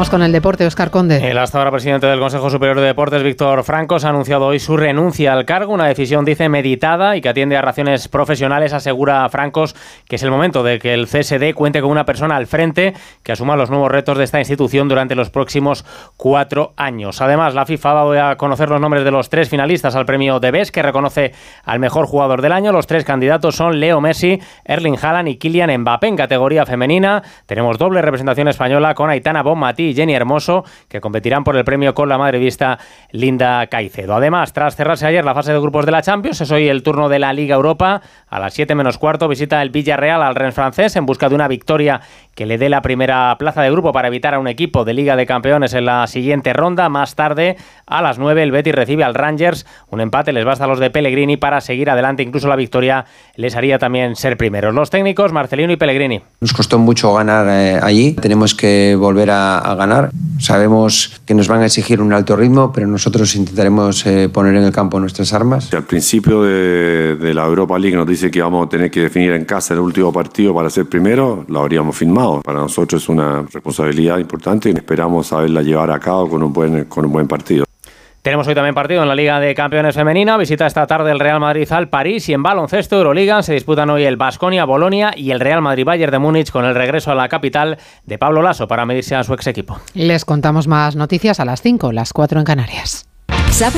Vamos con el deporte, Oscar Conde. El hasta ahora presidente del Consejo Superior de Deportes, Víctor Francos, ha anunciado hoy su renuncia al cargo, una decisión, dice, meditada y que atiende a razones profesionales. Asegura Francos que es el momento de que el CSD cuente con una persona al frente que asuma los nuevos retos de esta institución durante los próximos cuatro años. Además, la FIFA dado a conocer los nombres de los tres finalistas al premio de BES, que reconoce al mejor jugador del año. Los tres candidatos son Leo Messi, Erling Haaland y Kylian Mbappé. En categoría femenina tenemos doble representación española con Aitana Bonmatí y Jenny Hermoso, que competirán por el premio con la madrevista Linda Caicedo. Además, tras cerrarse ayer la fase de grupos de la Champions, es hoy el turno de la Liga Europa. A las 7 menos cuarto visita el Villarreal al Rennes francés en busca de una victoria que le dé la primera plaza de grupo para evitar a un equipo de Liga de Campeones en la siguiente ronda. Más tarde, a las 9, el Betis recibe al Rangers. Un empate les basta a los de Pellegrini para seguir adelante. Incluso la victoria les haría también ser primeros. Los técnicos, Marcelino y Pellegrini. Nos costó mucho ganar eh, allí. Tenemos que volver a, a, ganar. Sabemos que nos van a exigir un alto ritmo, pero nosotros intentaremos eh, poner en el campo nuestras armas. Al principio de, la Europa League nos dice que vamos a tener que definir en casa el último partido para ser primero, lo habríamos firmado. Para nosotros es una responsabilidad importante y esperamos saberla llevar a cabo con un buen, con un buen partido. Tenemos hoy también partido en la Liga de Campeones Femenina. Visita esta tarde el Real Madrid al París y en baloncesto Euroliga se disputan hoy el Basconia, Bolonia y el Real Madrid Bayern de Múnich con el regreso a la capital de Pablo Lasso para medirse a su ex equipo. Les contamos más noticias a las 5, las 4 en Canarias. ¿Sabes